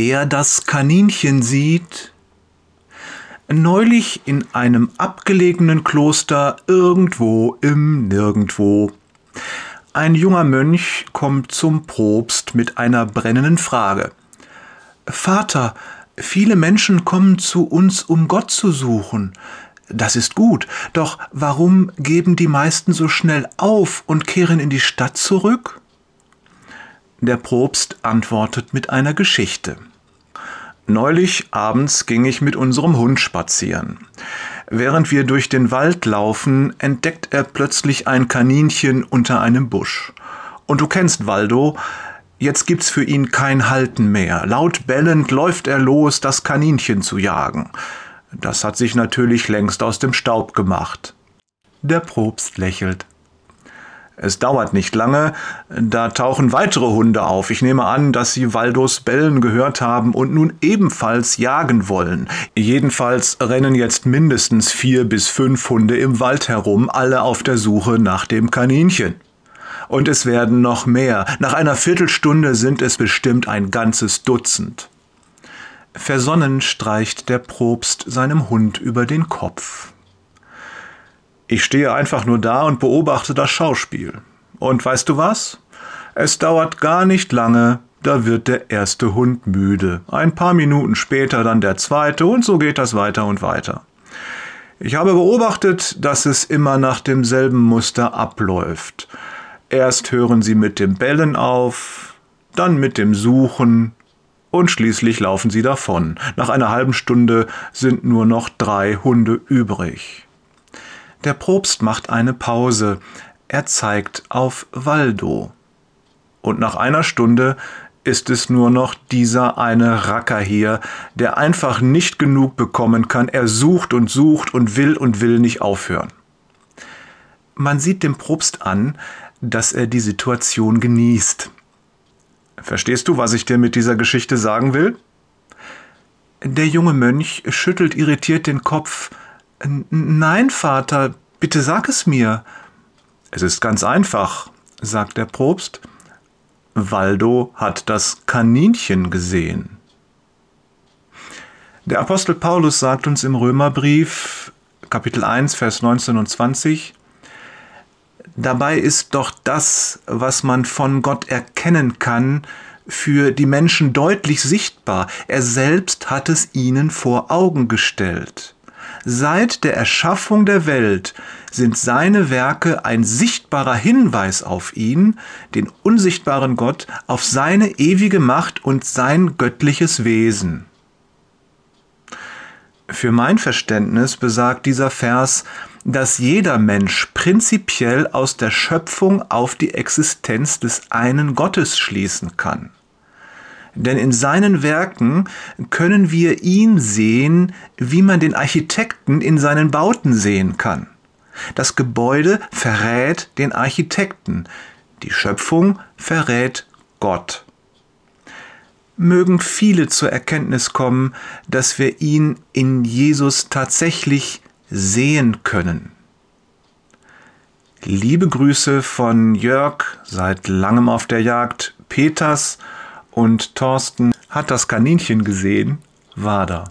wer das Kaninchen sieht? Neulich in einem abgelegenen Kloster irgendwo im Nirgendwo. Ein junger Mönch kommt zum Propst mit einer brennenden Frage. Vater, viele Menschen kommen zu uns, um Gott zu suchen. Das ist gut, doch warum geben die meisten so schnell auf und kehren in die Stadt zurück? Der Propst antwortet mit einer Geschichte. Neulich abends ging ich mit unserem Hund spazieren. Während wir durch den Wald laufen, entdeckt er plötzlich ein Kaninchen unter einem Busch. Und du kennst Waldo, jetzt gibt's für ihn kein Halten mehr. Laut bellend läuft er los, das Kaninchen zu jagen. Das hat sich natürlich längst aus dem Staub gemacht. Der Propst lächelt. Es dauert nicht lange, da tauchen weitere Hunde auf. Ich nehme an, dass sie Waldos Bellen gehört haben und nun ebenfalls jagen wollen. Jedenfalls rennen jetzt mindestens vier bis fünf Hunde im Wald herum, alle auf der Suche nach dem Kaninchen. Und es werden noch mehr. Nach einer Viertelstunde sind es bestimmt ein ganzes Dutzend. Versonnen streicht der Propst seinem Hund über den Kopf. Ich stehe einfach nur da und beobachte das Schauspiel. Und weißt du was? Es dauert gar nicht lange, da wird der erste Hund müde. Ein paar Minuten später dann der zweite und so geht das weiter und weiter. Ich habe beobachtet, dass es immer nach demselben Muster abläuft. Erst hören sie mit dem Bellen auf, dann mit dem Suchen und schließlich laufen sie davon. Nach einer halben Stunde sind nur noch drei Hunde übrig. Der Propst macht eine Pause. Er zeigt auf Waldo. Und nach einer Stunde ist es nur noch dieser eine Racker hier, der einfach nicht genug bekommen kann. Er sucht und sucht und will und will nicht aufhören. Man sieht dem Propst an, dass er die Situation genießt. Verstehst du, was ich dir mit dieser Geschichte sagen will? Der junge Mönch schüttelt irritiert den Kopf. Nein, Vater, bitte sag es mir. Es ist ganz einfach, sagt der Propst. Waldo hat das Kaninchen gesehen. Der Apostel Paulus sagt uns im Römerbrief, Kapitel 1, Vers 19 und 20, Dabei ist doch das, was man von Gott erkennen kann, für die Menschen deutlich sichtbar. Er selbst hat es ihnen vor Augen gestellt. Seit der Erschaffung der Welt sind seine Werke ein sichtbarer Hinweis auf ihn, den unsichtbaren Gott, auf seine ewige Macht und sein göttliches Wesen. Für mein Verständnis besagt dieser Vers, dass jeder Mensch prinzipiell aus der Schöpfung auf die Existenz des einen Gottes schließen kann. Denn in seinen Werken können wir ihn sehen, wie man den Architekten in seinen Bauten sehen kann. Das Gebäude verrät den Architekten, die Schöpfung verrät Gott. Mögen viele zur Erkenntnis kommen, dass wir ihn in Jesus tatsächlich sehen können. Liebe Grüße von Jörg, seit langem auf der Jagd, Peters und Thorsten hat das Kaninchen gesehen, war da.